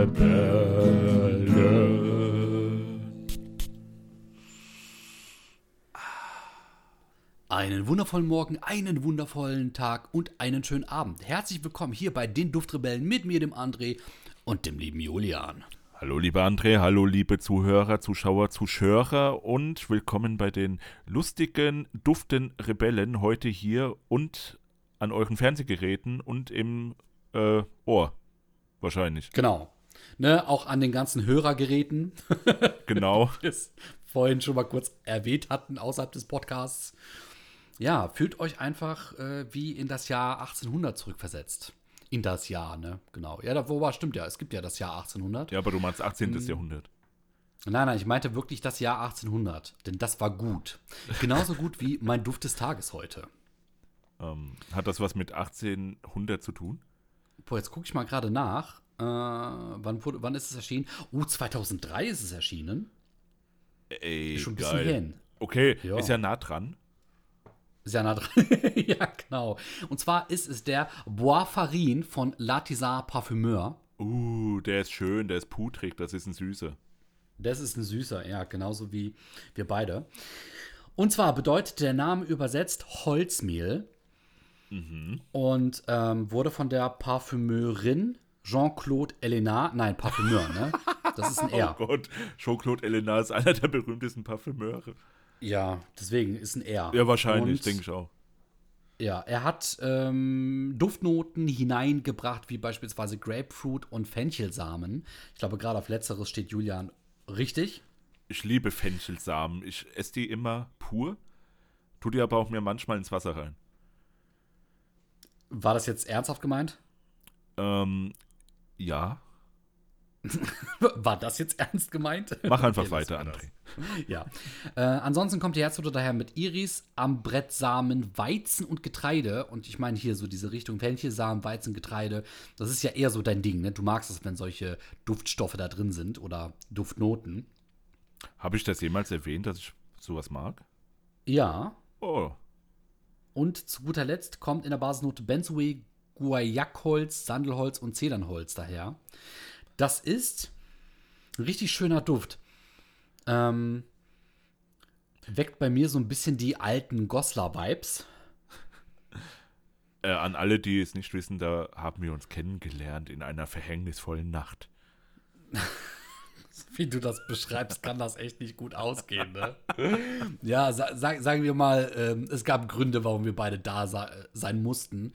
Duftrebellen. Einen wundervollen Morgen, einen wundervollen Tag und einen schönen Abend. Herzlich willkommen hier bei den Duftrebellen mit mir, dem André und dem lieben Julian. Hallo lieber André, hallo liebe Zuhörer, Zuschauer, Zuschörer und willkommen bei den lustigen, duften Rebellen heute hier und an euren Fernsehgeräten und im äh, Ohr. Wahrscheinlich. Genau. Ne, auch an den ganzen Hörergeräten. Genau. es vorhin schon mal kurz erwähnt hatten außerhalb des Podcasts. Ja, fühlt euch einfach äh, wie in das Jahr 1800 zurückversetzt. In das Jahr, ne? Genau. Ja, da, wobei stimmt ja. Es gibt ja das Jahr 1800. Ja, aber du meinst 18. Jahrhundert. Nein, nein, ich meinte wirklich das Jahr 1800. Denn das war gut. Genauso gut wie mein Duft des Tages heute. Ähm, hat das was mit 1800 zu tun? Boah, jetzt gucke ich mal gerade nach. Äh, wann, wurde, wann ist es erschienen? Oh, 2003 ist es erschienen. Ey, Ist schon ein bisschen geil. hin. Okay, Ja. ist ja nah dran. Sehr nah dran. ja, genau. Und zwar ist es der Bois Farin von Latisar Parfumeur. Uh, der ist schön, der ist putrig, das ist ein süßer. Das ist ein süßer, ja, genauso wie wir beide. Und zwar bedeutet der Name übersetzt Holzmehl und ähm, wurde von der Parfümeurin Jean-Claude Elena, nein, Parfümeur, ne? Das ist ein R. Oh Gott, Jean-Claude Elena ist einer der berühmtesten Parfümeure. Ja, deswegen ist ein R. Ja, wahrscheinlich, denke ich auch. Ja, er hat ähm, Duftnoten hineingebracht, wie beispielsweise Grapefruit und Fenchelsamen. Ich glaube, gerade auf letzteres steht Julian richtig. Ich liebe Fenchelsamen. Ich esse die immer pur. Tu die aber auch mir manchmal ins Wasser rein. War das jetzt ernsthaft gemeint? Ähm, ja. War das jetzt ernst gemeint? Mach einfach Okay, weiter. André. Ja. Äh, ansonsten kommt die Herzhutte daher mit Iris, Ambrettsamen, Weizen und Getreide. Und ich meine hier so diese Richtung Fenchelsamen, Weizen, Getreide. Das ist ja eher so dein Ding, ne? Du magst es, wenn solche Duftstoffe da drin sind oder Duftnoten. Habe ich das jemals erwähnt, dass ich sowas mag? Ja, Oh, Und zu guter Letzt kommt in der Basisnote Benzoe, Guayakholz, Sandelholz und Zedernholz daher. Das ist ein richtig schöner Duft. Ähm, weckt bei mir so ein bisschen die alten Goslar-Vibes. äh, an alle, die es nicht wissen, da haben wir uns kennengelernt in einer verhängnisvollen Nacht. Wie du das beschreibst, kann das echt nicht gut ausgehen, ne? ja, sa sag, sagen wir mal, ähm, es gab Gründe, warum wir beide da sein mussten.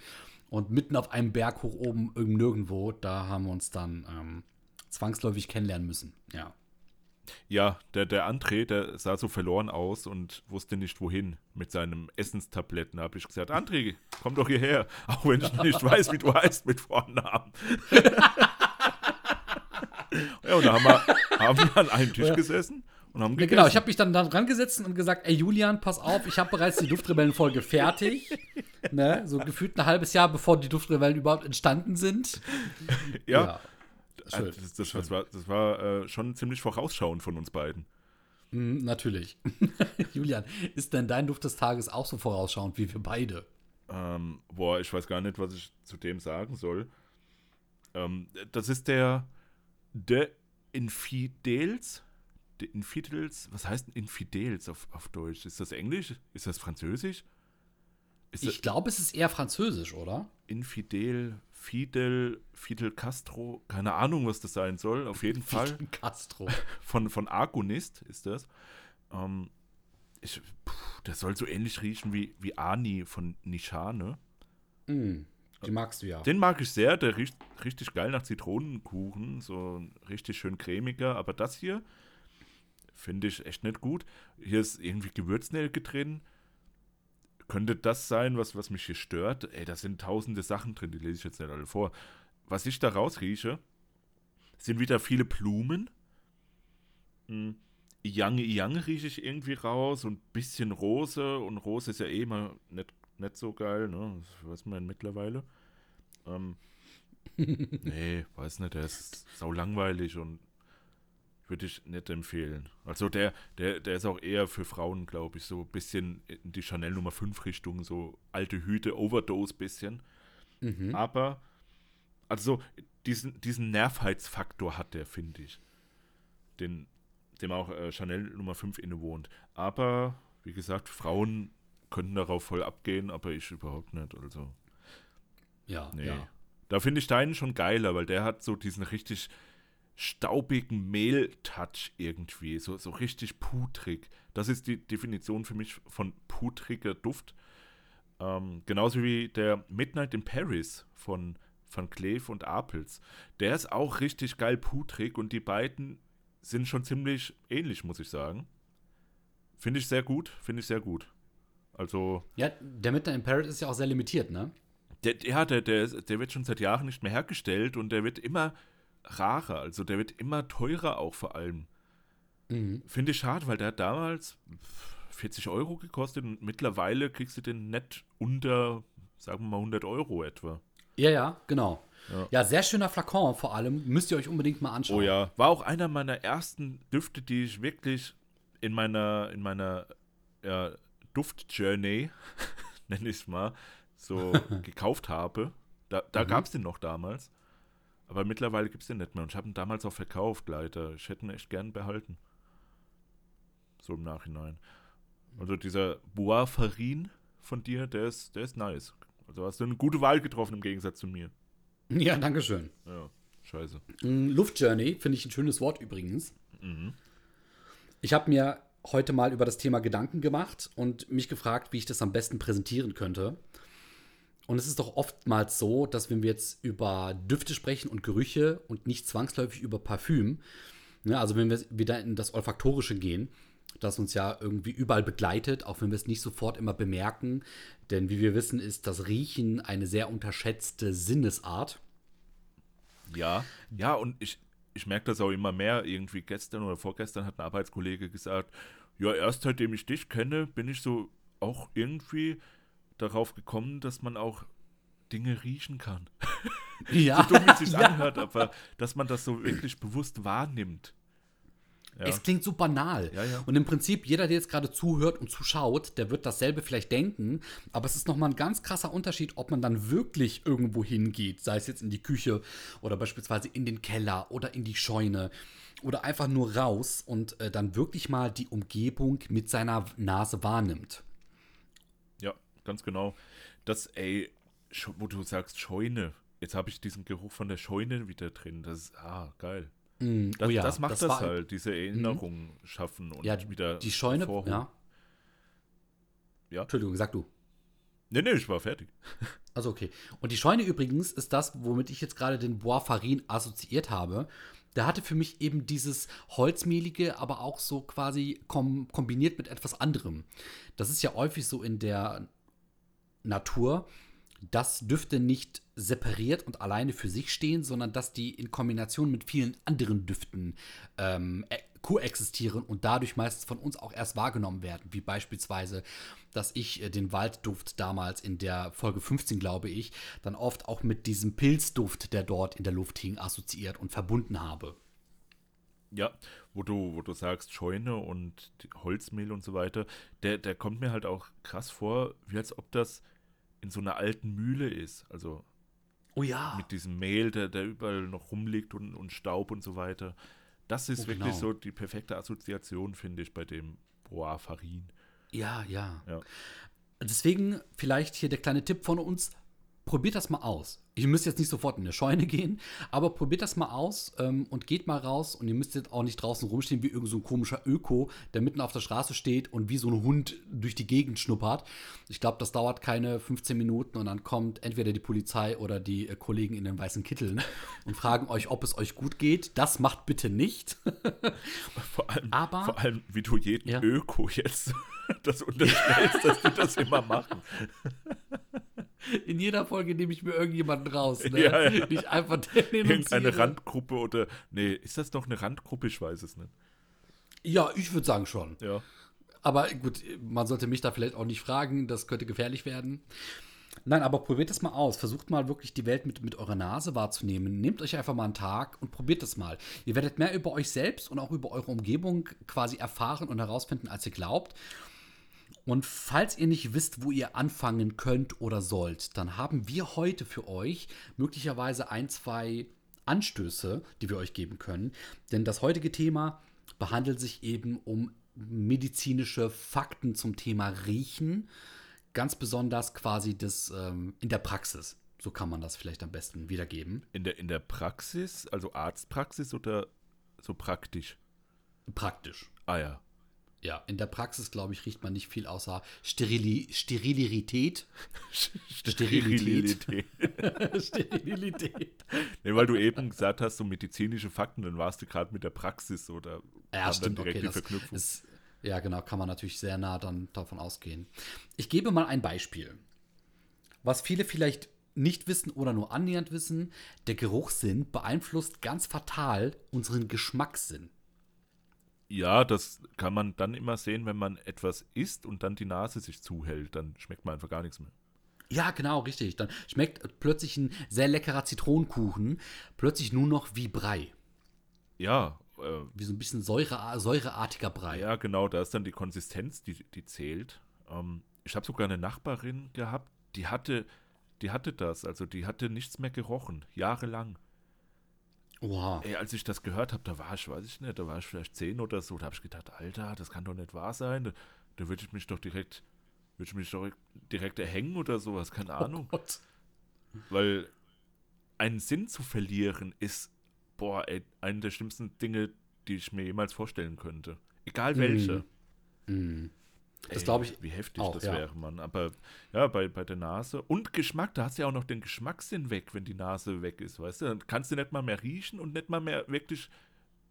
Und mitten auf einem Berg hoch oben, irgend nirgendwo, da haben wir uns dann ähm, zwangsläufig kennenlernen müssen. Ja. Ja, der, der André, der sah so verloren aus und wusste nicht wohin mit seinem Essenstabletten. Da habe ich gesagt, André, komm doch hierher, auch wenn ich nicht weiß, wie du heißt mit Vornamen. ja, und da haben wir, haben wir an einem Tisch gesessen und haben Ja, gegessen. genau, ich habe mich dann da dran gesetzt und gesagt, ey Julian, pass auf, ich habe bereits die Duftrebellen-Folge fertig. ne? So gefühlt ein halbes Jahr, bevor die Duftrebellen überhaupt entstanden sind. ja, schön. Also das, das, das war, das war äh, schon ziemlich vorausschauend von uns beiden. Mhm, natürlich. Julian, ist denn dein Duft des Tages auch so vorausschauend wie wir beide? Ähm, boah, ich weiß gar nicht, was ich zu dem sagen soll. Ähm, das ist der De Infidels. De Infidels, was heißt Infidels auf, auf Deutsch? Ist das Englisch? Ist das Französisch? Ist Ich glaube, es ist eher französisch, oder? Infidel, Fidel, Fidel Castro, keine Ahnung, was das sein soll. Auf jeden Fall Castro. von, von Argonist ist das. Ähm, ich, puh, der soll so ähnlich riechen wie, wie Ani von Nishane. Mm, die magst du ja. Den mag ich sehr, der riecht richtig geil nach Zitronenkuchen, so richtig schön cremiger, aber das hier finde ich echt nicht gut. Hier ist irgendwie Gewürznelke drin. Könnte das sein, was, was mich hier stört? Ey, da sind tausende Sachen drin, die lese ich jetzt nicht alle vor. Was ich da rausrieche, sind wieder viele Blumen. Hm, Iyange Iyange rieche ich irgendwie raus und ein bisschen Rose. Und Rose ist ja eh mal nicht, nicht so geil, ne? Das weiß man mittlerweile. Ähm, nee, weiß nicht, der ist sau langweilig und würde ich nicht empfehlen. Also der, der, der ist auch eher für Frauen, glaube ich, so ein bisschen in die Chanel Nummer 5 Richtung, so alte Hüte, Overdose bisschen. Mhm. Aber, also diesen, diesen Nervheitsfaktor hat der, finde ich. Den, dem auch äh, Chanel Nummer 5 innewohnt. Aber, wie gesagt, Frauen könnten darauf voll abgehen, aber ich überhaupt nicht. Also, Ja, nee. ja. Da finde ich deinen schon geiler, weil der hat so diesen richtig staubigen Mehl-Touch irgendwie. So, so richtig putrig. Das ist die Definition für mich von putriger Duft. Ähm, genauso wie der Midnight in Paris von Van Cleef und Apels. Der ist auch richtig geil putrig und die beiden sind schon ziemlich ähnlich, muss ich sagen. Finde ich sehr gut, finde ich sehr gut. Also, Ja, der Midnight in Paris ist ja auch sehr limitiert, ne? der, ja, der, der, der wird schon seit Jahren nicht mehr hergestellt und der wird immer rarer, also der wird immer teurer auch vor allem. Mhm. Finde ich schade, weil der hat damals 40 Euro gekostet und mittlerweile kriegst du den nett unter, sagen wir mal 100 Euro etwa. Ja, ja, genau. Ja. Ja. sehr schöner Flakon vor allem. Müsst ihr euch unbedingt mal anschauen. Oh ja, war auch einer meiner ersten Düfte, die ich wirklich in meiner, in meiner ja, Duft-Journey, nenne ich es mal, so gekauft habe. Da, da Mhm. gab es den noch damals. Aber mittlerweile gibt es den nicht mehr. Und ich habe ihn damals auch verkauft, leider. Ich hätte ihn echt gern behalten. So im Nachhinein. Also dieser Bois Farin von dir, der ist, der ist nice. Also hast du eine gute Wahl getroffen im Gegensatz zu mir. Ja, danke schön. Ja, scheiße. Mm, Luftjourney finde ich ein schönes Wort übrigens. Mhm. Ich habe mir heute mal über das Thema Gedanken gemacht und mich gefragt, wie ich das am besten präsentieren könnte. Und es ist doch oftmals so, dass wenn wir jetzt über Düfte sprechen und Gerüche und nicht zwangsläufig über Parfüm, ne, also wenn wir wieder in das Olfaktorische gehen, das uns ja irgendwie überall begleitet, auch wenn wir es nicht sofort immer bemerken. Denn wie wir wissen, ist das Riechen eine sehr unterschätzte Sinnesart. Ja, ja, und ich, ich merke das auch immer mehr. Irgendwie gestern oder vorgestern hat ein Arbeitskollege gesagt, ja, erst seitdem ich dich kenne, bin ich so auch irgendwie darauf gekommen, dass man auch Dinge riechen kann. Ja, So dumm, wie es sich anhört, aber dass man das so wirklich bewusst wahrnimmt. Ja. Es klingt so banal. Ja, ja. Und im Prinzip, jeder, der jetzt gerade zuhört und zuschaut, der wird dasselbe vielleicht denken. Aber es ist nochmal ein ganz krasser Unterschied, ob man dann wirklich irgendwo hingeht, sei es jetzt in die Küche oder beispielsweise in den Keller oder in die Scheune oder einfach nur raus und äh, dann wirklich mal die Umgebung mit seiner Nase wahrnimmt. Ganz genau. Das, ey, wo du sagst Scheune, jetzt habe ich diesen Geruch von der Scheune wieder drin. Das ist, ah, geil. Mm, Das, oh ja, das macht das, war- halt, diese Erinnerung schaffen und Ja, wieder die Scheune, ja. Ja. Entschuldigung, sag du. Nee, nee, ich war fertig. Also okay. Und die Scheune übrigens ist das, womit ich jetzt gerade den Bois Farin assoziiert habe. Der hatte für mich eben dieses Holzmehlige, aber auch so quasi kom kombiniert mit etwas anderem. Das ist ja häufig so in der Natur, dass Düfte nicht separiert und alleine für sich stehen, sondern dass die in Kombination mit vielen anderen Düften ähm, äh, koexistieren und dadurch meistens von uns auch erst wahrgenommen werden. Wie beispielsweise, dass ich äh, den Waldduft damals in der Folge 15, glaube ich, dann oft auch mit diesem Pilzduft, der dort in der Luft hing, assoziiert und verbunden habe. Ja, wo du, wo du sagst Scheune und Holzmehl und so weiter, der, der kommt mir halt auch krass vor, wie als ob das in so einer alten Mühle ist. Also Oh ja. mit diesem Mehl, der, der überall noch rumliegt und, und Staub und so weiter. Das ist Oh, wirklich genau. so die perfekte Assoziation, finde ich, bei dem Bois Farin. Ja, ja. Ja. Deswegen vielleicht hier der kleine Tipp von uns. Probiert das mal aus. Ihr müsst jetzt nicht sofort in eine Scheune gehen, aber probiert das mal aus ähm, und geht mal raus und ihr müsst jetzt auch nicht draußen rumstehen wie irgend so ein komischer Öko, der mitten auf der Straße steht und wie so ein Hund durch die Gegend schnuppert. Ich glaube, das dauert keine 15 Minuten und dann kommt entweder die Polizei oder die äh, Kollegen in den weißen Kitteln und fragen euch, ob es euch gut geht. Das macht bitte nicht. Vor allem, Aber- vor allem wie du jeden Ja. Öko jetzt das unterstellst, dass die das immer machen. In jeder Folge nehme ich mir irgendjemanden raus. Ne? Ja, ja. Nicht einfach den Irgendeine. Randgruppe oder. Nee, ist das noch eine Randgruppe? Ich weiß es nicht. Ja, ich würde sagen schon. Ja. Aber gut, man sollte mich da vielleicht auch nicht fragen, das könnte gefährlich werden. Nein, aber probiert das mal aus. Versucht mal wirklich die Welt mit, mit eurer Nase wahrzunehmen. Nehmt euch einfach mal einen Tag und probiert das mal. Ihr werdet mehr über euch selbst und auch über eure Umgebung quasi erfahren und herausfinden, als ihr glaubt. Und falls ihr nicht wisst, wo ihr anfangen könnt oder sollt, dann haben wir heute für euch möglicherweise ein, zwei Anstöße, die wir euch geben können. Denn das heutige Thema behandelt sich eben um medizinische Fakten zum Thema Riechen. Ganz besonders quasi das ähm, in der Praxis. So kann man das vielleicht am besten wiedergeben. In der, in der Praxis, also Arztpraxis oder so praktisch? Praktisch. Ah ja. Ja, in der Praxis, glaube ich, riecht man nicht viel außer Sterili Sterilität. Sterilität. Sterilität. Nee, weil du eben gesagt hast, so medizinische Fakten, dann warst du gerade mit der Praxis oder Ja, stimmt, dann direkt okay. die Verknüpfung. ist, ja, genau, kann man natürlich sehr nah dann davon ausgehen. Ich gebe mal ein Beispiel. Was viele vielleicht nicht wissen oder nur annähernd wissen, der Geruchssinn beeinflusst ganz fatal unseren Geschmackssinn. Ja, das kann man dann immer sehen, wenn man etwas isst und dann die Nase sich zuhält. Dann schmeckt man einfach gar nichts mehr. Ja, genau, richtig. Dann schmeckt plötzlich ein sehr leckerer Zitronenkuchen plötzlich nur noch wie Brei. Ja, äh, Wie so ein bisschen Säure, säureartiger Brei. ja, genau, da ist dann die Konsistenz, die, die zählt. Ähm, ich habe sogar eine Nachbarin gehabt, die hatte, die hatte das, also die hatte nichts mehr gerochen, jahrelang. Oha. Ey, als ich das gehört habe, da war ich, weiß ich nicht, da war ich vielleicht zehn oder so, da habe ich gedacht, Alter, das kann doch nicht wahr sein. Da, da würde ich mich doch direkt, würde ich mich doch direkt erhängen oder sowas, keine Ahnung. Oh. Weil einen Sinn zu verlieren ist, boah, ey, eine der schlimmsten Dinge, die ich mir jemals vorstellen könnte. Egal welche. Mm. Das glaube ich Wie heftig auch, das ja. wäre, Mann. Aber ja, bei, bei der Nase. Und Geschmack, da hast du ja auch noch den Geschmackssinn weg, wenn die Nase weg ist, weißt du? Dann kannst du nicht mal mehr riechen und nicht mal mehr wirklich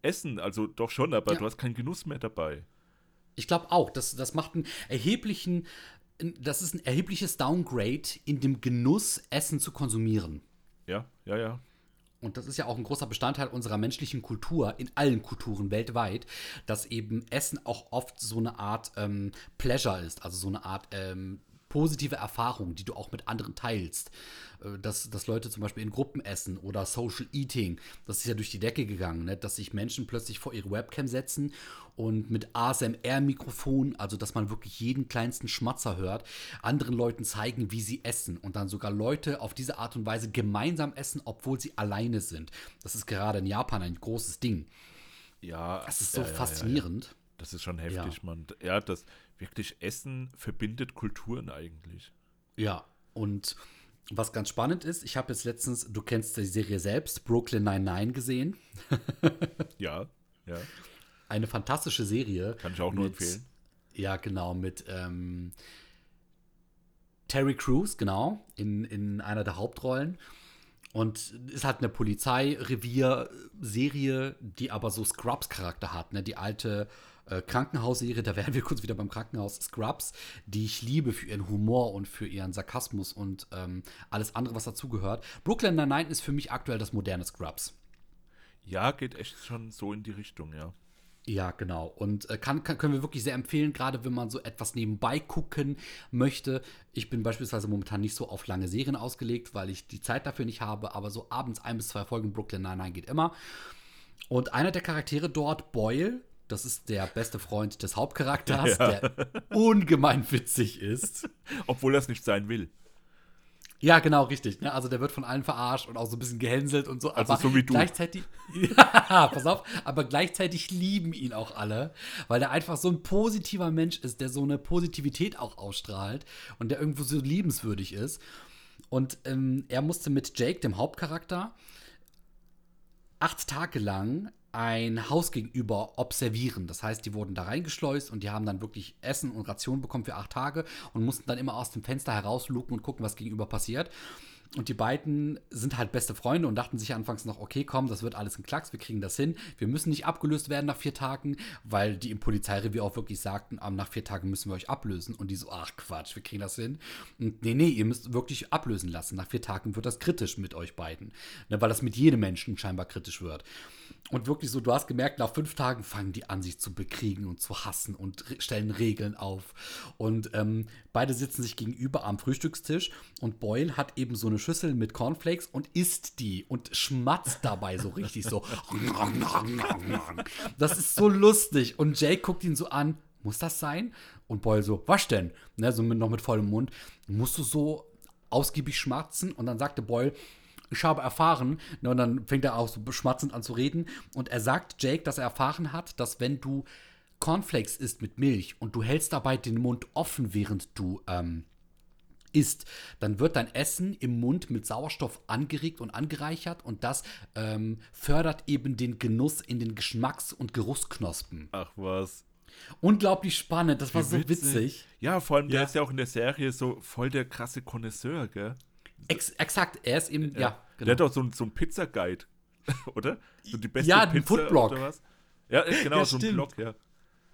essen. Also doch schon, aber Ja. du hast keinen Genuss mehr dabei. Ich glaube auch, das, das macht einen erheblichen, das ist ein erhebliches Downgrade in dem Genuss, Essen zu konsumieren. Ja, ja, ja. Und das ist ja auch ein großer Bestandteil unserer menschlichen Kultur, in allen Kulturen weltweit, dass eben Essen auch oft so eine Art ähm, Pleasure ist, also so eine Art ähm, positive Erfahrung, die du auch mit anderen teilst. Äh, Dass, dass Leute zum Beispiel in Gruppen essen oder Social Eating, das ist ja durch die Decke gegangen, ne? dass sich Menschen plötzlich vor ihre Webcam setzen und mit ASMR-Mikrofon, also dass man wirklich jeden kleinsten Schmatzer hört, anderen Leuten zeigen, wie sie essen und dann sogar Leute auf diese Art und Weise gemeinsam essen, obwohl sie alleine sind. Das ist gerade in Japan ein großes Ding. Ja, Das ist so ja, ja, ja, faszinierend. Ja. Das ist schon heftig, Mann. Ja, das wirklich Essen verbindet Kulturen eigentlich. Ja, und was ganz spannend ist, ich habe jetzt letztens, du kennst die Serie selbst, Brooklyn 99 gesehen. Ja, ja. Eine fantastische Serie. Kann ich auch nur mit- empfehlen. Ja, genau, mit ähm, Terry Crews, genau, in, in einer der Hauptrollen. Und ist halt eine Polizeirevier-Serie, die aber so Scrubs-Charakter hat, ne? Die alte äh, Krankenhausserie, da wären wir kurz wieder beim Krankenhaus Scrubs, die ich liebe für ihren Humor und für ihren Sarkasmus und ähm, alles andere, was dazugehört. Brooklyn Nine-Nine ist für mich aktuell das moderne Scrubs. Ja, geht echt schon so in die Richtung, ja. Ja, genau. Und äh, kann, kann, können wir wirklich sehr empfehlen, gerade wenn man so etwas nebenbei gucken möchte. Ich bin beispielsweise momentan nicht so auf lange Serien ausgelegt, weil ich die Zeit dafür nicht habe, aber so abends ein bis zwei Folgen Brooklyn Nine-Nine geht immer. Und einer der Charaktere dort, Boyle, das ist der beste Freund des Hauptcharakters, Ja. der ungemein witzig ist. Obwohl das nicht sein will. Ja, genau, richtig. Ne? Also der wird von allen verarscht und auch so ein bisschen gehänselt und so. Also aber so wie du. Gleichzeitig, ja, pass auf, aber gleichzeitig lieben ihn auch alle, weil der einfach so ein positiver Mensch ist, der so eine Positivität auch ausstrahlt und der irgendwo so liebenswürdig ist. Und ähm, er musste mit Jake, dem Hauptcharakter, acht Tage lang ein Haus gegenüber observieren. Das heißt, die wurden da reingeschleust und die haben dann wirklich Essen und Ration bekommen für acht Tage und mussten dann immer aus dem Fenster herausluken und gucken, was gegenüber passiert. Und die beiden sind halt beste Freunde und dachten sich anfangs noch, okay, komm, das wird alles ein Klacks, wir kriegen das hin. Wir müssen nicht abgelöst werden nach vier Tagen, weil die im Polizeirevier auch wirklich sagten, ah, nach vier Tagen müssen wir euch ablösen. Und die so, ach Quatsch, wir kriegen das hin. Und nee, nee, ihr müsst wirklich ablösen lassen. Nach vier Tagen wird das kritisch mit euch beiden. Ne, weil das mit jedem Menschen scheinbar kritisch wird. Und wirklich so, du hast gemerkt, nach fünf Tagen fangen die an, sich zu bekriegen und zu hassen und stellen Regeln auf. Und ähm, beide sitzen sich gegenüber am Frühstückstisch und Boyle hat eben so eine Schüssel mit Cornflakes und isst die und schmatzt dabei so richtig so. Das ist so lustig. Und Jake guckt ihn so an, muss das sein? Und Boyle so, was denn? Ne, so mit, noch mit vollem Mund. Musst du so ausgiebig schmatzen? Und dann sagte Boyle, ich habe erfahren, ne, und dann fängt er auch so beschmatzend an zu reden. Und er sagt Jake, dass er erfahren hat, dass wenn du Cornflakes isst mit Milch und du hältst dabei den Mund offen, während du ähm, isst, dann wird dein Essen im Mund mit Sauerstoff angeregt und angereichert und das ähm, fördert eben den Genuss in den Geschmacks- und Geruchsknospen. Ach was. Unglaublich spannend, das war Wie so witzig. Ja, vor allem, der Ja. ist ja auch in der Serie so voll der krasse Connoisseur, gell? Ex exakt, er ist eben, ja, Der hat auch so, ein- so einen Pizza-Guide, oder? So die beste Ja, Pizza Foodblog. oder was? Ja, genau, Ja, so ein. Blog, ja.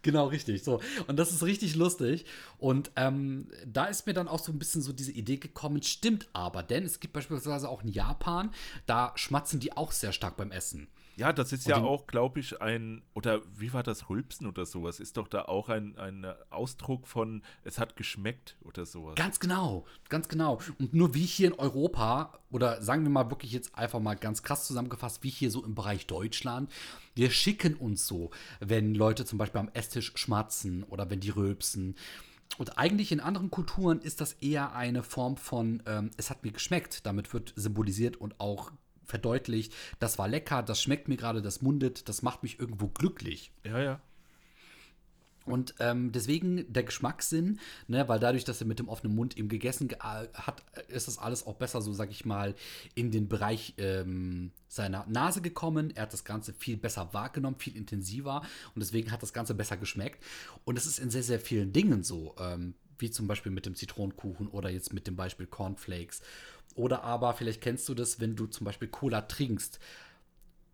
Genau, richtig. So. Und das ist richtig lustig. Und ähm, da ist mir dann auch so ein bisschen so diese Idee gekommen, stimmt aber, denn es gibt beispielsweise auch in Japan, da schmatzen die auch sehr stark beim Essen. Ja, das ist Und ja auch, glaube ich, ein, oder wie war das, Rülpsen oder sowas? Ist doch da auch ein, ein Ausdruck von, es hat geschmeckt oder sowas. Ganz genau, ganz genau. Und nur wie hier in Europa, oder sagen wir mal wirklich jetzt einfach mal ganz krass zusammengefasst, wie hier so im Bereich Deutschland, wir schicken uns so, wenn Leute zum Beispiel am Esstisch schmatzen oder wenn die rülpsen. Und eigentlich in anderen Kulturen ist das eher eine Form von, ähm, es hat mir geschmeckt. Damit wird symbolisiert und auch verdeutlicht, das war lecker, das schmeckt mir gerade, das mundet, das macht mich irgendwo glücklich. Ja, ja. Und ähm, deswegen der Geschmackssinn, ne, weil dadurch, dass er mit dem offenen Mund eben gegessen ge äh, hat, ist das alles auch besser, so sag ich mal, in den Bereich ähm, seiner Nase gekommen. Er hat das Ganze viel besser wahrgenommen, viel intensiver und deswegen hat das Ganze besser geschmeckt. Und es ist in sehr, sehr vielen Dingen so, ähm, wie zum Beispiel mit dem Zitronenkuchen oder jetzt mit dem Beispiel Cornflakes. Oder aber, vielleicht kennst du das, wenn du zum Beispiel Cola trinkst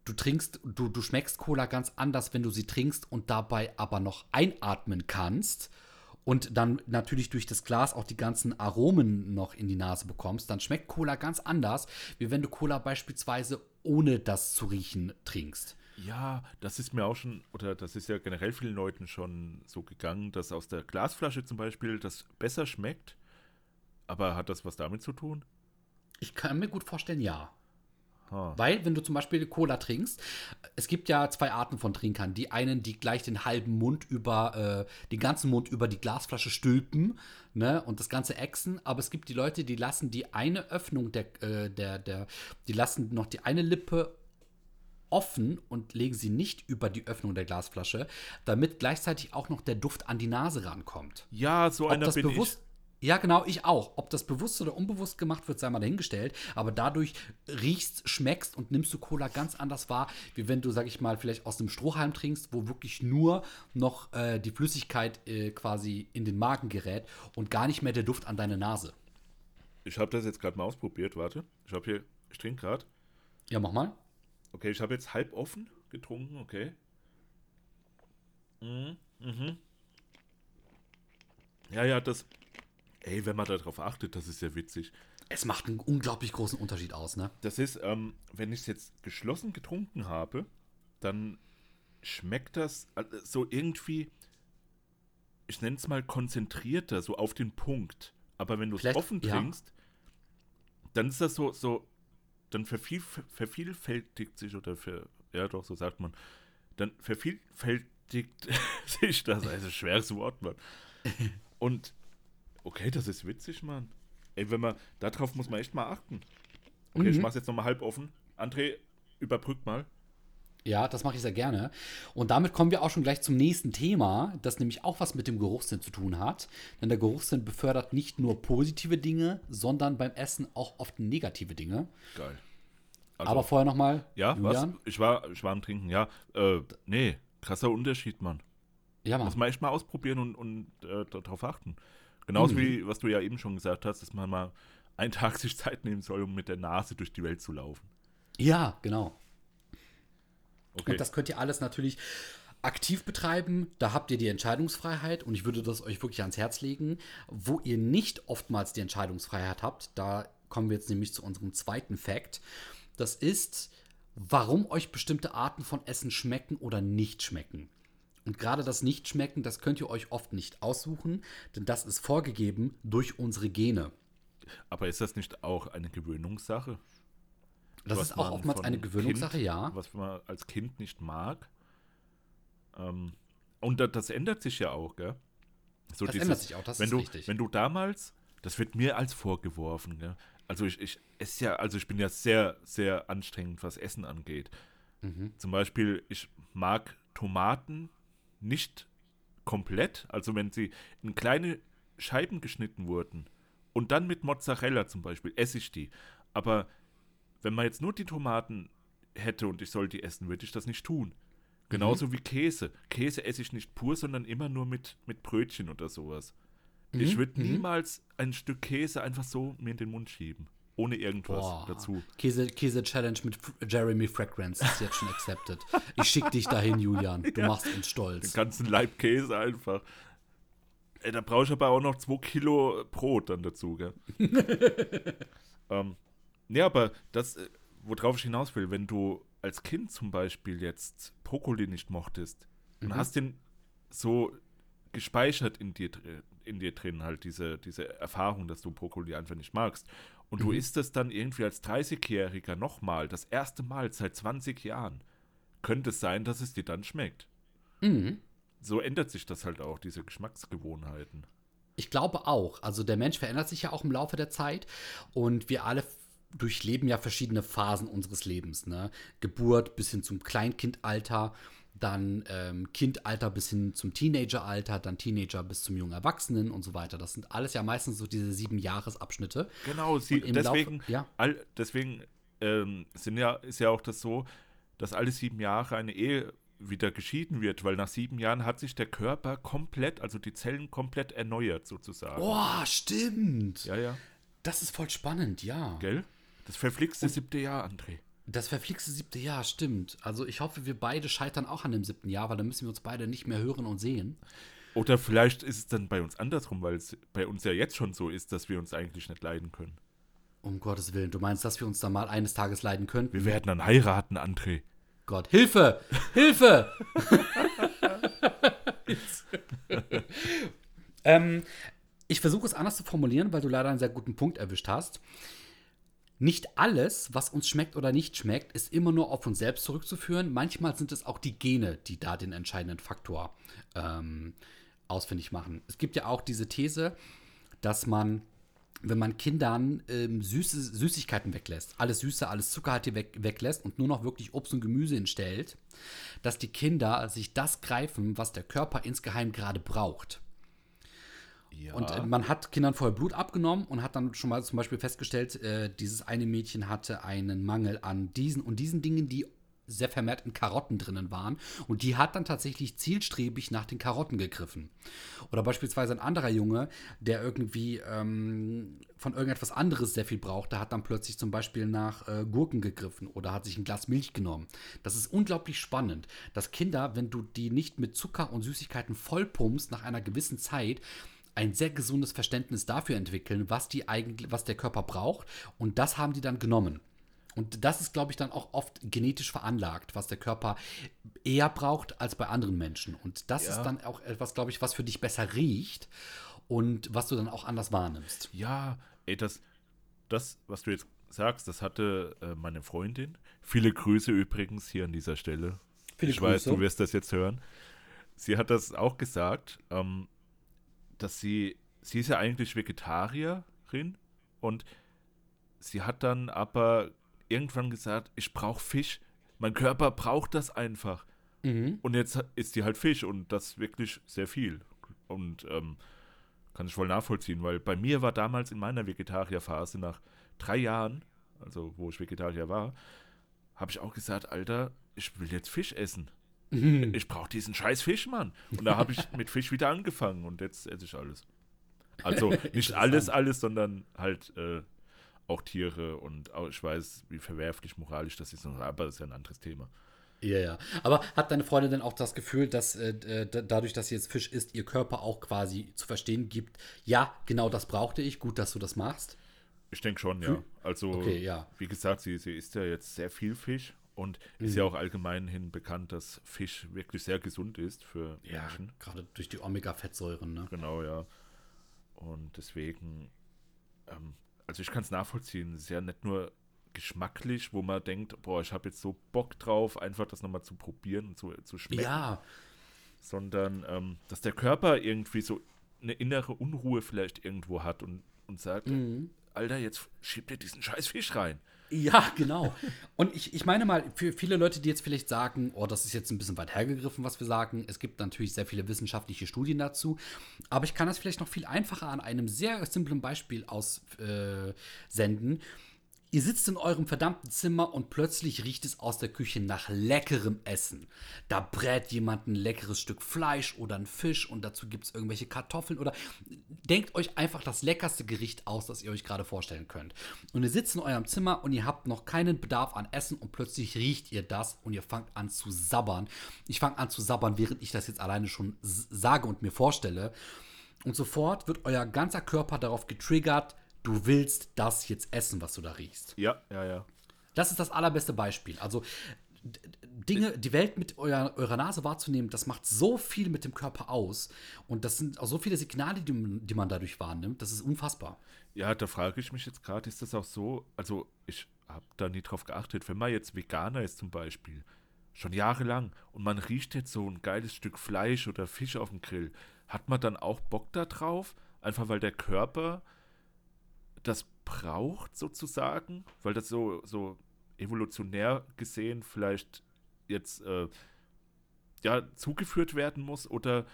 du trinkst, du, du schmeckst Cola ganz anders, wenn du sie trinkst und dabei aber noch einatmen kannst und dann natürlich durch das Glas auch die ganzen Aromen noch in die Nase bekommst, dann schmeckt Cola ganz anders, wie wenn du Cola beispielsweise ohne das zu riechen trinkst. Ja, das ist mir auch schon, oder das ist ja generell vielen Leuten schon so gegangen, dass aus der Glasflasche zum Beispiel das besser schmeckt. Aber hat das was damit zu tun? Ich kann mir gut vorstellen, ja. Ha. Weil, wenn du zum Beispiel Cola trinkst, es gibt ja zwei Arten von Trinkern. Die einen, die gleich den halben Mund über, äh, den ganzen Mund über die Glasflasche stülpen, ne, und das Ganze ächzen. Aber es gibt die Leute, die lassen die eine Öffnung der, äh, der, der, die lassen noch die eine Lippe offen und legen sie nicht über die Öffnung der Glasflasche, damit gleichzeitig auch noch der Duft an die Nase rankommt. Ja, so Ob einer das bin bewusst. Ja, genau, ich auch. Ob das bewusst oder unbewusst gemacht wird, sei mal dahingestellt. Aber dadurch riechst, schmeckst und nimmst du Cola ganz anders wahr, wie wenn du, sag ich mal, vielleicht aus einem Strohhalm trinkst, wo wirklich nur noch äh, die Flüssigkeit äh, quasi in den Magen gerät und gar nicht mehr der Duft an deine Nase. ich. Ich habe das jetzt gerade mal ausprobiert, warte. Ich habe hier, ich trinke gerade. Ja, mach mal. Okay, ich habe jetzt halb offen getrunken, okay. Mhm, mhm. Ja, ja, das. Ey, wenn man darauf achtet, das ist ja witzig. Es macht einen unglaublich großen Unterschied aus, ne? Das ist, ähm, wenn ich es jetzt geschlossen getrunken habe, dann schmeckt das äh, so irgendwie, ich nenne es mal konzentrierter, so auf den Punkt. Aber wenn du es offen ja. trinkst, dann ist das so, so dann verviel, vervielfältigt sich, oder ver, ja doch, so sagt man, dann vervielfältigt sich das, also schweres Wort, Mann. Und, okay, das ist witzig, Mann. Ey, wenn man, darauf muss man echt mal achten. Okay, ich Mhm. mach's jetzt nochmal halb offen. André, überbrück mal. Ja, das mache ich sehr gerne. Und damit kommen wir auch schon gleich zum nächsten Thema, das nämlich auch was mit dem Geruchssinn zu tun hat. Denn der Geruchssinn befördert nicht nur positive Dinge, sondern beim Essen auch oft negative Dinge. Geil. Also, Aber vorher nochmal, ja, was? Ich war, ich war am Trinken, ja. Äh, nee, krasser Unterschied, Mann. Ja, Muss Mann. man echt mal ausprobieren und, und äh, darauf achten. Genauso Mhm. wie, was du ja eben schon gesagt hast, dass man mal einen Tag sich Zeit nehmen soll, um mit der Nase durch die Welt zu laufen. Ja, genau. Okay. Und das könnt ihr alles natürlich aktiv betreiben. Da habt ihr die Entscheidungsfreiheit und ich würde das euch wirklich ans Herz legen. Wo ihr nicht oftmals die Entscheidungsfreiheit habt, da kommen wir jetzt nämlich zu unserem zweiten Fact. Das ist, warum euch bestimmte Arten von Essen schmecken oder nicht schmecken. Und gerade das Nicht-Schmecken, das könnt ihr euch oft nicht aussuchen, denn das ist vorgegeben durch unsere Gene. Aber ist das nicht auch eine Gewöhnungssache? Das ist auch oftmals eine Gewöhnungssache, kind, ja. Was man als Kind nicht mag. Ähm, und da, das ändert sich ja auch, gell? So Das ändert sich auch, das wenn ist du, richtig. Wenn du damals, das wird mir als vorgeworfen, gell? also ich, ich esse ja, also ich bin ja sehr, sehr anstrengend, was Essen angeht. Mhm. Zum Beispiel, ich mag Tomaten nicht komplett, also wenn sie in kleine Scheiben geschnitten wurden und dann mit Mozzarella zum Beispiel, esse ich die. Aber wenn man jetzt nur die Tomaten hätte und ich soll die essen, würde ich das nicht tun. Genauso wie Käse. Käse esse ich nicht pur, sondern immer nur mit, mit Brötchen oder sowas. Ich Mhm, würde mhm. niemals ein Stück Käse einfach so mir in den Mund schieben. Ohne irgendwas Boah. dazu. Käse, Käse mit F Jeremy Fragrance ist jetzt schon accepted. Ich schick dich dahin, Julian. Du machst uns Den stolz. ganzen Leib Käse einfach. Ey, da brauche ich aber auch noch zwei Kilo Brot dann dazu, gell? ähm, ja, aber das, äh, worauf ich hinaus will, wenn du als Kind zum Beispiel jetzt Brokkoli nicht mochtest und Mhm. hast den so gespeichert in dir, in dir drin, halt diese, diese Erfahrung, dass du Brokkoli einfach nicht magst. Und du Mhm. isst es dann irgendwie als 30-Jähriger nochmal, das erste Mal seit 20 Jahren. Könnte es sein, dass es dir dann schmeckt. Mhm. So ändert sich das halt auch, diese Geschmacksgewohnheiten. Ich glaube auch. Also der Mensch verändert sich ja auch im Laufe der Zeit und wir alle durchleben ja verschiedene Phasen unseres Lebens. Ne? Geburt bis hin zum Kleinkindalter, dann ähm, Kindalter bis hin zum Teenageralter, dann Teenager bis zum jungen Erwachsenen und so weiter. Das sind alles ja meistens so diese sieben Jahresabschnitte. Genau, sie, deswegen, ja. all, deswegen ähm, sind ja, ist ja auch das so, dass alle sieben Jahre eine Ehe wieder geschieden wird, weil nach sieben Jahren hat sich der Körper komplett, also die Zellen komplett erneuert sozusagen. Oh, stimmt. Ja, ja, Das ist voll spannend, ja. gell? Das verflixte siebte Jahr, André. Das verflixte siebte Jahr, stimmt. Also ich hoffe, wir beide scheitern auch an dem siebten Jahr, weil dann müssen wir uns beide nicht mehr hören und sehen. Oder vielleicht ist es dann bei uns andersrum, weil es bei uns ja jetzt schon so ist, dass wir uns eigentlich nicht leiden können. Um Gottes Willen, du meinst, dass wir uns dann mal eines Tages leiden könnten? Wir werden dann heiraten, André. Gott, Hilfe! Hilfe! ähm, ich versuche es anders zu formulieren, weil du leider einen sehr guten Punkt erwischt hast. Nicht alles, was uns schmeckt oder nicht schmeckt, ist immer nur auf uns selbst zurückzuführen. Manchmal sind es auch die Gene, die da den entscheidenden Faktor ähm, ausfindig machen. Es gibt ja auch diese These, dass man, wenn man Kindern ähm, süße Süßigkeiten weglässt, alles Süße, alles Zuckerhaltige weg, weglässt und nur noch wirklich Obst und Gemüse hinstellt, dass die Kinder sich das greifen, was der Körper insgeheim gerade braucht. Ja. Und äh, man hat Kindern vorher Blut abgenommen und hat dann schon mal zum Beispiel festgestellt, äh, dieses eine Mädchen hatte einen Mangel an diesen und diesen Dingen, die sehr vermehrt in Karotten drinnen waren. Und die hat dann tatsächlich zielstrebig nach den Karotten gegriffen. Oder beispielsweise ein anderer Junge, der irgendwie ähm, von irgendetwas anderes sehr viel brauchte, hat dann plötzlich zum Beispiel nach äh, Gurken gegriffen oder hat sich ein Glas Milch genommen. Das ist unglaublich spannend, dass Kinder, wenn du die nicht mit Zucker und Süßigkeiten vollpumpst, nach einer gewissen Zeit ein sehr gesundes Verständnis dafür entwickeln, was die eigentlich, was der Körper braucht. Und das haben die dann genommen. Und das ist, glaube ich, dann auch oft genetisch veranlagt, was der Körper eher braucht als bei anderen Menschen. Und das Ja. ist dann auch etwas, glaube ich, was für dich besser riecht und was du dann auch anders wahrnimmst. Ja, ey, das, das, was du jetzt sagst, das hatte äh, meine Freundin. Viele Grüße übrigens hier an dieser Stelle. Viele ich weiß, Grüße. du wirst das jetzt hören. Sie hat das auch gesagt, ähm, dass sie, sie ist ja eigentlich Vegetarierin und sie hat dann aber irgendwann gesagt, ich brauche Fisch. Mein Körper braucht das einfach. Mhm. Und jetzt ist die halt Fisch und das wirklich sehr viel. Und ähm, kann ich voll nachvollziehen, weil bei mir war damals in meiner Vegetarierphase nach drei Jahren, also wo ich Vegetarier war, habe ich auch gesagt, Alter, ich will jetzt Fisch essen. Mhm. Ich brauche diesen scheiß Fisch, Mann. Und da habe ich mit Fisch wieder angefangen und jetzt esse ich alles. Also nicht alles, alles, sondern halt äh, auch Tiere und auch, ich weiß, wie verwerflich moralisch das ist, aber das ist ja ein anderes Thema. Ja, ja. Aber hat deine Freundin denn auch das Gefühl, dass äh, d- dadurch, dass sie jetzt Fisch isst, ihr Körper auch quasi zu verstehen gibt, ja, genau das brauchte ich, gut, dass du das machst? Ich denke schon, ja. Also, Okay, ja. wie gesagt, sie, sie isst ja jetzt sehr viel Fisch und ist Mhm. ja auch allgemein hin bekannt, dass Fisch wirklich sehr gesund ist für Menschen. gerade durch die Omega-Fettsäuren, ne? Genau, ja. Und deswegen, ähm, also ich kann es nachvollziehen. Es ist ja nicht nur geschmacklich, wo man denkt, boah, ich habe jetzt so Bock drauf, einfach das nochmal zu probieren und zu, zu schmecken, Ja, sondern ähm, dass der Körper irgendwie so eine innere Unruhe vielleicht irgendwo hat und, und sagt, mhm. Alter, jetzt schiebt ihr diesen scheiß Fisch rein. Ja, genau. Und ich, ich meine mal, für viele Leute, die jetzt vielleicht sagen, oh, das ist jetzt ein bisschen weit hergegriffen, was wir sagen, es gibt natürlich sehr viele wissenschaftliche Studien dazu, aber ich kann das vielleicht noch viel einfacher an einem sehr simplen Beispiel aussenden. Äh, Ihr sitzt in eurem verdammten Zimmer und plötzlich riecht es aus der Küche nach leckerem Essen. Da brät jemand ein leckeres Stück Fleisch oder ein Fisch und dazu gibt es irgendwelche Kartoffeln oder denkt euch einfach das leckerste Gericht aus, das ihr euch gerade vorstellen könnt. Und ihr sitzt in eurem Zimmer und ihr habt noch keinen Bedarf an Essen und plötzlich riecht ihr das und ihr fangt an zu sabbern. Ich fange an zu sabbern, während ich das jetzt alleine schon sage und mir vorstelle. Und sofort wird euer ganzer Körper darauf getriggert, du willst das jetzt essen, was du da riechst. Ja, ja, ja. Das ist das allerbeste Beispiel. Also Dinge, die Welt mit eurer, eurer Nase wahrzunehmen, das macht so viel mit dem Körper aus. Und das sind auch so viele Signale, die, die man dadurch wahrnimmt. Das ist unfassbar. Ja, da frage ich mich jetzt gerade, ist das auch so? Also, ich habe da nie drauf geachtet. Wenn man jetzt Veganer ist zum Beispiel, schon jahrelang, und man riecht jetzt so ein geiles Stück Fleisch oder Fisch auf dem Grill, hat man dann auch Bock da drauf? Einfach weil der Körper das braucht, sozusagen, weil das so, so evolutionär gesehen vielleicht jetzt äh, ja zugeführt werden muss oder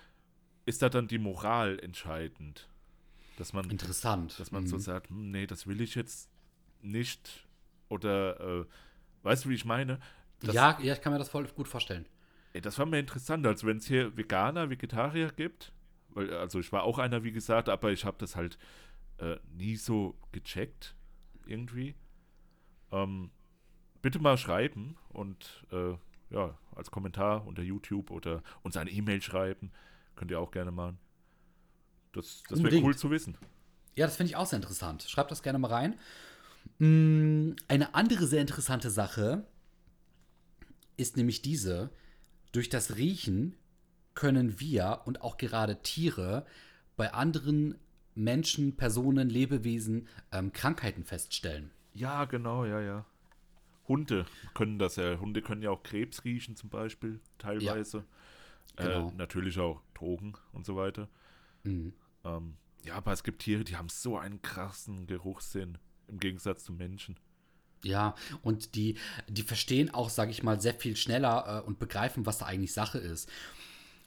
ist da dann die Moral entscheidend? Dass man, Interessant. Dass man mhm. so sagt, hm, nee, das will ich jetzt nicht. Oder äh, weißt du, wie ich meine? Das, ja, ja, ich kann mir das voll gut vorstellen. Ey, das war mir interessant, als wenn es hier Veganer, Vegetarier gibt. Weil, also ich war auch einer, wie gesagt, aber ich habe das halt äh, nie so gecheckt, irgendwie. Ähm, bitte mal schreiben und äh, ja, als Kommentar unter YouTube oder uns eine E-Mail schreiben. Könnt ihr auch gerne machen. Das, das wäre cool zu wissen. Ja, das finde ich auch sehr interessant. Schreibt das gerne mal rein. Mm, eine andere sehr interessante Sache ist nämlich diese. Durch das Riechen können wir und auch gerade Tiere bei anderen Menschen, Personen, Lebewesen ähm, Krankheiten feststellen. Ja, genau, ja, ja. Hunde können das ja. Hunde können ja auch Krebs riechen, zum Beispiel, teilweise. Ja, genau. äh, natürlich auch Drogen und so weiter. Mhm. Ähm, ja, aber es gibt Tiere, die haben so einen krassen Geruchssinn im Gegensatz zu Menschen. Ja, und die, die verstehen auch, sage ich mal, sehr viel schneller äh, und begreifen, was da eigentlich Sache ist.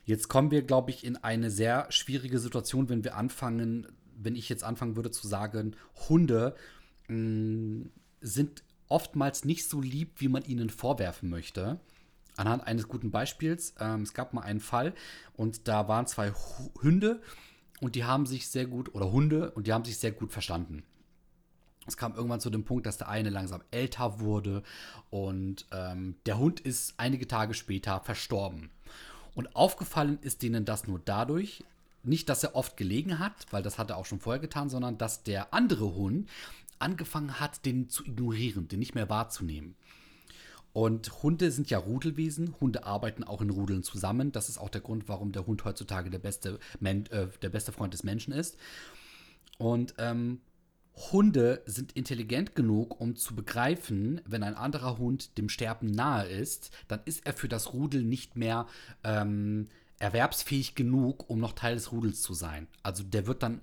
Jetzt kommen wir, glaube ich, in eine sehr schwierige Situation, wenn wir anfangen, wenn ich jetzt anfangen würde zu sagen, Hunde mh, mm, sind oftmals nicht so lieb, wie man ihnen vorwerfen möchte. Anhand eines guten Beispiels. Ähm, es gab mal einen Fall und da waren zwei Hunde und die haben sich sehr gut, oder Hunde, und die haben sich sehr gut verstanden. Es kam irgendwann zu dem Punkt, dass der eine langsam älter wurde und ähm, der Hund ist einige Tage später verstorben. Und aufgefallen ist denen das nur dadurch, nicht, dass er oft gelegen hat, weil das hat er auch schon vorher getan, sondern dass der andere Hund angefangen hat, den zu ignorieren, den nicht mehr wahrzunehmen. Und Hunde sind ja Rudelwesen. Hunde arbeiten auch in Rudeln zusammen. Das ist auch der Grund, warum der Hund heutzutage der beste, Men äh, der beste Freund des Menschen ist. Und ähm, Hunde sind intelligent genug, um zu begreifen, wenn ein anderer Hund dem Sterben nahe ist, dann ist er für das Rudel nicht mehr ähm, erwerbsfähig genug, um noch Teil des Rudels zu sein. Also der wird dann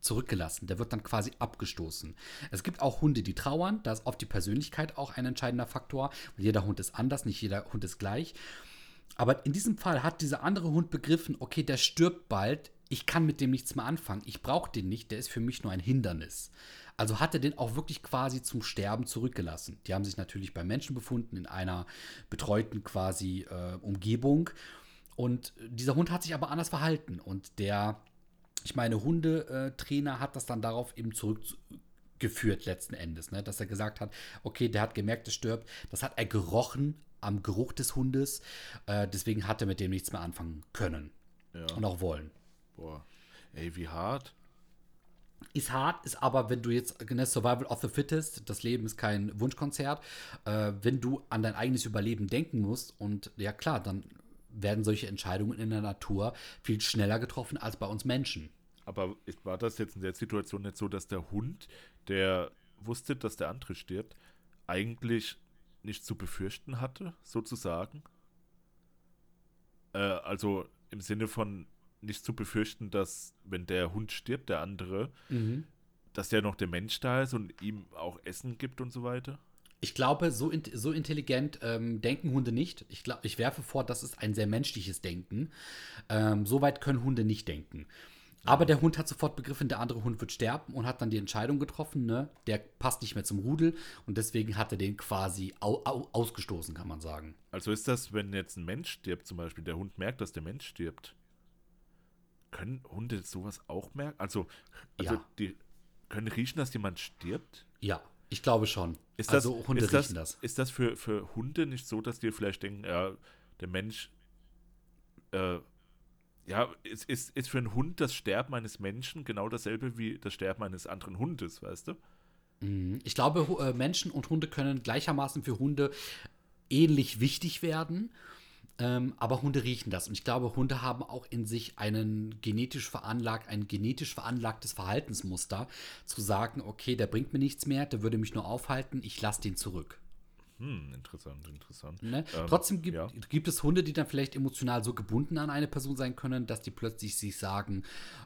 zurückgelassen, der wird dann quasi abgestoßen. Es gibt auch Hunde, die trauern, da ist oft die Persönlichkeit auch ein entscheidender Faktor, weil jeder Hund ist anders, nicht jeder Hund ist gleich. Aber in diesem Fall hat dieser andere Hund begriffen, okay, der stirbt bald, ich kann mit dem nichts mehr anfangen. Ich brauche den nicht, der ist für mich nur ein Hindernis. Also hat er den auch wirklich quasi zum Sterben zurückgelassen. Die haben sich natürlich bei Menschen befunden, in einer betreuten quasi äh, Umgebung. Und dieser Hund hat sich aber anders verhalten. Und der, ich meine, Hundetrainer hat das dann darauf eben zurückgeführt letzten Endes, ne? dass er gesagt hat, okay, der hat gemerkt, es stirbt. Das hat er gerochen am Geruch des Hundes. Äh, deswegen hat er mit dem nichts mehr anfangen können. Ja. Und auch wollen. Boah. Ey, wie hart. Ist hart, ist aber, wenn du jetzt ne, Survival of the Fittest, das Leben ist kein Wunschkonzert, äh, wenn du an dein eigenes Überleben denken musst und ja klar, dann werden solche Entscheidungen in der Natur viel schneller getroffen als bei uns Menschen. Aber war das jetzt in der Situation nicht so, dass der Hund, der wusste, dass der andere stirbt, eigentlich nicht zu befürchten hatte, sozusagen? Äh, also im Sinne von, nicht zu befürchten, dass, wenn der Hund stirbt, der andere, mhm. dass ja noch der Mensch da ist und ihm auch Essen gibt und so weiter? Ich glaube, so, in, so intelligent ähm, denken Hunde nicht. Ich, glaub, ich werfe vor, das ist ein sehr menschliches Denken. Ähm, so weit können Hunde nicht denken. Aber der Hund hat sofort begriffen, der andere Hund wird sterben und hat dann die Entscheidung getroffen, ne? Der passt nicht mehr zum Rudel und deswegen hat er den quasi au au ausgestoßen, kann man sagen. Also ist das, wenn jetzt ein Mensch stirbt, zum Beispiel, der Hund merkt, dass der Mensch stirbt. Können Hunde sowas auch merken? Also, also Ja. die können riechen, dass jemand stirbt? Ja, ich glaube schon. Ist das, also Hunde ist das, riechen das. Ist das für, für Hunde nicht so, dass die vielleicht denken, ja, der Mensch, äh, ja, ist, ist, ist für einen Hund das Sterben eines Menschen genau dasselbe wie das Sterben eines anderen Hundes, weißt du? Mhm. Ich glaube, äh, Menschen und Hunde können gleichermaßen für Hunde ähnlich wichtig werden. Ähm, aber Hunde riechen das. Und ich glaube, Hunde haben auch in sich einen genetisch veranlagt, ein genetisch veranlagtes Verhaltensmuster, zu sagen, okay, der bringt mir nichts mehr, der würde mich nur aufhalten, ich lasse den zurück. Hm, interessant, interessant. Ne? Ähm, Trotzdem gibt, ja. gibt es Hunde, die dann vielleicht emotional so gebunden an eine Person sein können, dass die plötzlich sich sagen,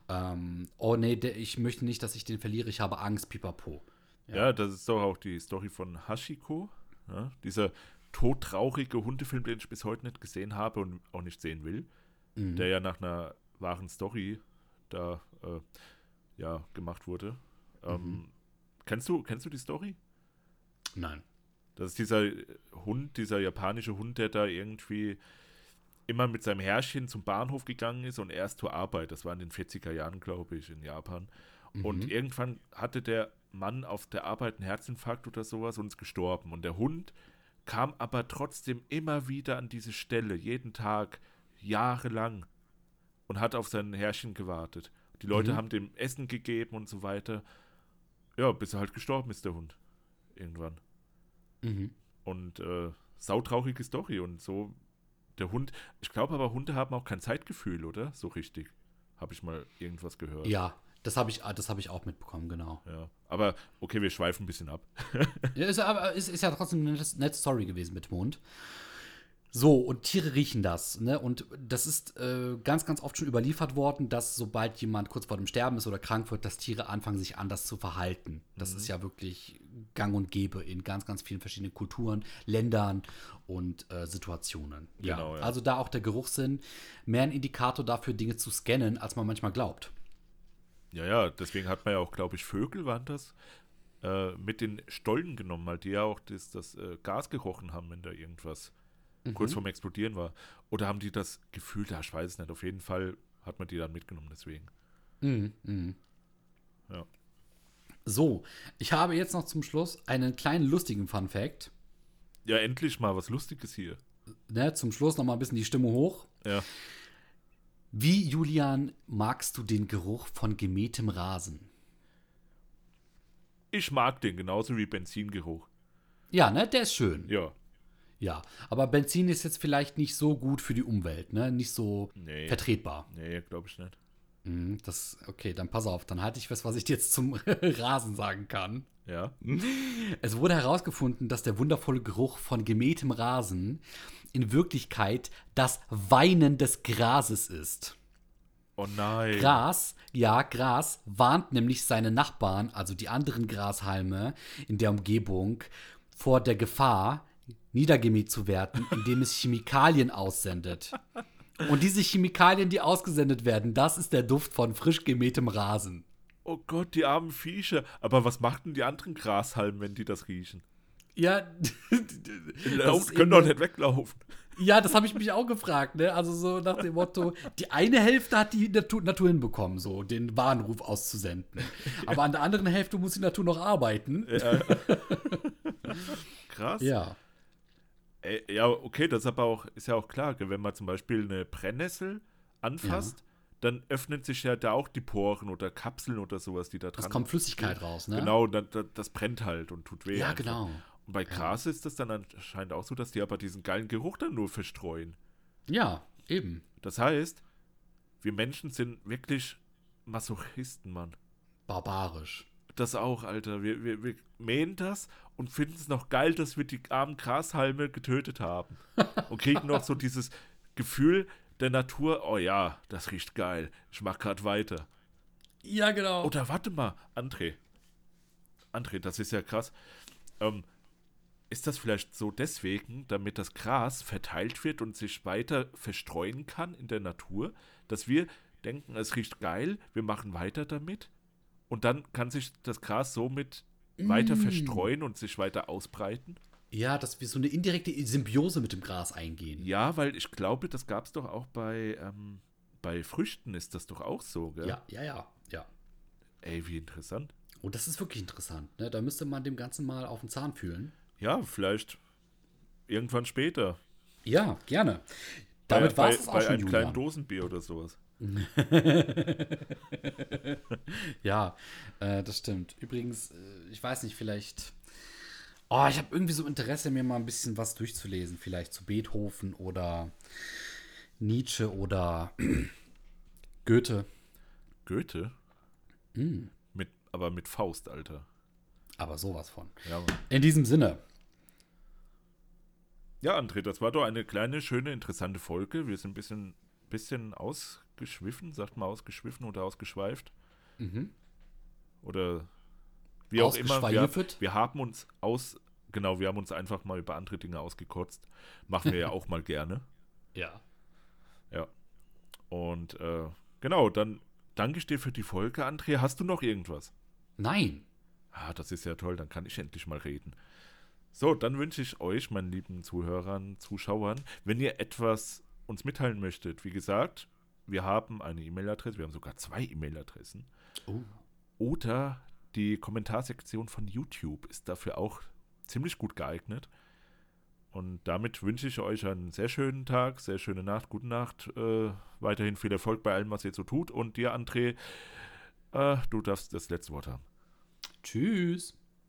ähm, oh nee, der, ich möchte nicht, dass ich den verliere, ich habe Angst, pipapo. Ja. das ist doch auch die Story von Hashiko. Ja, dieser todtraurige Hundefilm, den ich bis heute nicht gesehen habe und auch nicht sehen will. Mhm. Der ja nach einer wahren Story da äh, ja, gemacht wurde. Ähm, Mhm. kennst, du, kennst du die Story? Nein. Das ist dieser Hund, dieser japanische Hund, der da irgendwie immer mit seinem Herrchen zum Bahnhof gegangen ist und erst zur Arbeit. Das war in den 40er Jahren, glaube ich, in Japan. Und irgendwann hatte der Mann auf der Arbeit einen Herzinfarkt oder sowas und ist gestorben. Und der Hund kam aber trotzdem immer wieder an diese Stelle, jeden Tag, jahrelang, und hat auf sein Herrchen gewartet. Die Leute Mhm. haben dem Essen gegeben und so weiter. Ja, bis er halt gestorben ist, der Hund. Irgendwann. Mhm. Und äh, sautraurige Story und so. Der Hund, ich glaube aber, Hunde haben auch kein Zeitgefühl, oder? So richtig. Habe ich mal irgendwas gehört. Ja, das habe ich, das hab ich auch mitbekommen, genau. Ja. Aber okay, wir schweifen ein bisschen ab. Ja, ist, aber ist, ist ja trotzdem eine nette- Story gewesen mit Hund. So, und Tiere riechen das. Ne? Und das ist äh, ganz, ganz oft schon überliefert worden, dass sobald jemand kurz vor dem Sterben ist oder krank wird, dass Tiere anfangen, sich anders zu verhalten. Das ist ja wirklich gang und gäbe in ganz, ganz vielen verschiedenen Kulturen, Ländern und äh, Situationen. Genau, ja. Also da auch der Geruchssinn mehr ein Indikator dafür, Dinge zu scannen, als man manchmal glaubt. Ja, ja, deswegen hat man ja auch, glaube ich, Vögel waren das, äh, mit den Stollen genommen, weil die ja auch das, das äh, Gas gerochen haben, wenn da irgendwas kurz vorm Explodieren war. Oder haben die das gefühlt? Ja, ich weiß es nicht. Auf jeden Fall hat man die dann mitgenommen, deswegen. Mhm, mhm. Ja. So, ich habe jetzt noch zum Schluss einen kleinen lustigen Fun Fact. Ja, endlich mal was Lustiges hier. Ne, zum Schluss noch mal ein bisschen die Stimme hoch. Ja. Wie, Julian, magst du den Geruch von gemähtem Rasen? Ich mag den genauso wie Benzingeruch. Ja, ne, der ist schön. Ja. Ja, aber Benzin ist jetzt vielleicht nicht so gut für die Umwelt, ne? Nicht so Nee. vertretbar. Nee, glaube ich nicht. Mhm, das, okay, dann pass auf, dann halte ich fest, was ich dir jetzt zum Rasen sagen kann. Ja. Es wurde herausgefunden, dass der wundervolle Geruch von gemähtem Rasen in Wirklichkeit das Weinen des Grases ist. Oh nein. Gras, ja, Gras warnt nämlich seine Nachbarn, also die anderen Grashalme in der Umgebung, vor der Gefahr, niedergemäht zu werden, indem es Chemikalien aussendet. Und diese Chemikalien, die ausgesendet werden, das ist der Duft von frisch gemähtem Rasen. Oh Gott, die armen Viecher. Aber was machten die anderen Grashalmen, wenn die das riechen? Ja, Die das können doch nicht weglaufen. Ja, das habe ich mich auch gefragt, ne? Also so nach dem Motto, die eine Hälfte hat die Natur, Natur hinbekommen, so den Warnruf auszusenden. Aber an der anderen Hälfte muss die Natur noch arbeiten. Krass. Ja. Ey, ja, okay, das ist aber auch, ist ja auch klar, wenn man zum Beispiel eine Brennnessel anfasst, dann öffnen sich ja da auch die Poren oder Kapseln oder sowas, die da dran Es kommt Flüssigkeit raus, ne? Genau, dann, das, das brennt halt und tut weh. Ja, einfach. genau. Und bei Gras ist das dann anscheinend auch so, dass die aber diesen geilen Geruch dann nur verstreuen. Ja, eben. Das heißt, wir Menschen sind wirklich Masochisten, Mann. Barbarisch. Das auch, Alter. Wir, wir, wir mähen das und finden es noch geil, dass wir die armen Grashalme getötet haben. Und kriegen noch so dieses Gefühl der Natur, oh ja, das riecht geil. Ich mach grad weiter. Ja, genau. Oder warte mal, André, André, das ist ja krass. Ähm, ist das vielleicht so deswegen, damit das Gras verteilt wird und sich weiter verstreuen kann in der Natur, dass wir denken, es riecht geil, wir machen weiter damit und dann kann sich das Gras somit weiter Mm. verstreuen und sich weiter ausbreiten? Ja, dass wir so eine indirekte Symbiose mit dem Gras eingehen. Ja, weil ich glaube, das gab es doch auch bei, ähm, bei Früchten ist das doch auch so, gell? Ja, ja, ja, ja. Ey, wie interessant. Und das ist wirklich interessant. Ne? Da müsste man dem Ganzen mal auf den Zahn fühlen. Ja, vielleicht irgendwann später. Ja, gerne. Damit bei, war bei, es auch bei schon, einem kleinen. Dosenbier oder sowas. Ja, äh, das stimmt. Übrigens, äh, ich weiß nicht, vielleicht. Oh, ich habe irgendwie so Interesse, mir mal ein bisschen was durchzulesen. Vielleicht zu Beethoven oder Nietzsche oder Goethe. Goethe? Hm. Mit, aber mit Faust, Alter. Aber sowas von. Ja. In diesem Sinne. ja, André, das war doch eine kleine, schöne, interessante Folge. Wir sind ein bisschen, bisschen ausgeschwiffen, sagt man ausgeschwiffen oder ausgeschweift. Mhm. Oder wie auch immer. Wir, wir haben uns aus, genau, wir haben uns einfach mal über andere Dinge ausgekotzt. Machen wir ja auch mal gerne. Ja. Ja. Und äh, genau, dann danke ich dir für die Folge, André. Hast du noch irgendwas? Nein. Ah, das ist ja toll, dann kann ich endlich mal reden. So, dann wünsche ich euch, meinen lieben Zuhörern, Zuschauern, wenn ihr etwas uns mitteilen möchtet, wie gesagt, wir haben eine E-Mail-Adresse, wir haben sogar zwei E-Mail-Adressen. Oh. Oder die Kommentarsektion von YouTube ist dafür auch ziemlich gut geeignet. Und damit wünsche ich euch einen sehr schönen Tag, sehr schöne Nacht, gute Nacht, äh, weiterhin viel Erfolg bei allem, was ihr so tut. Und dir, André, äh, du darfst das letzte Wort haben. Tschüss.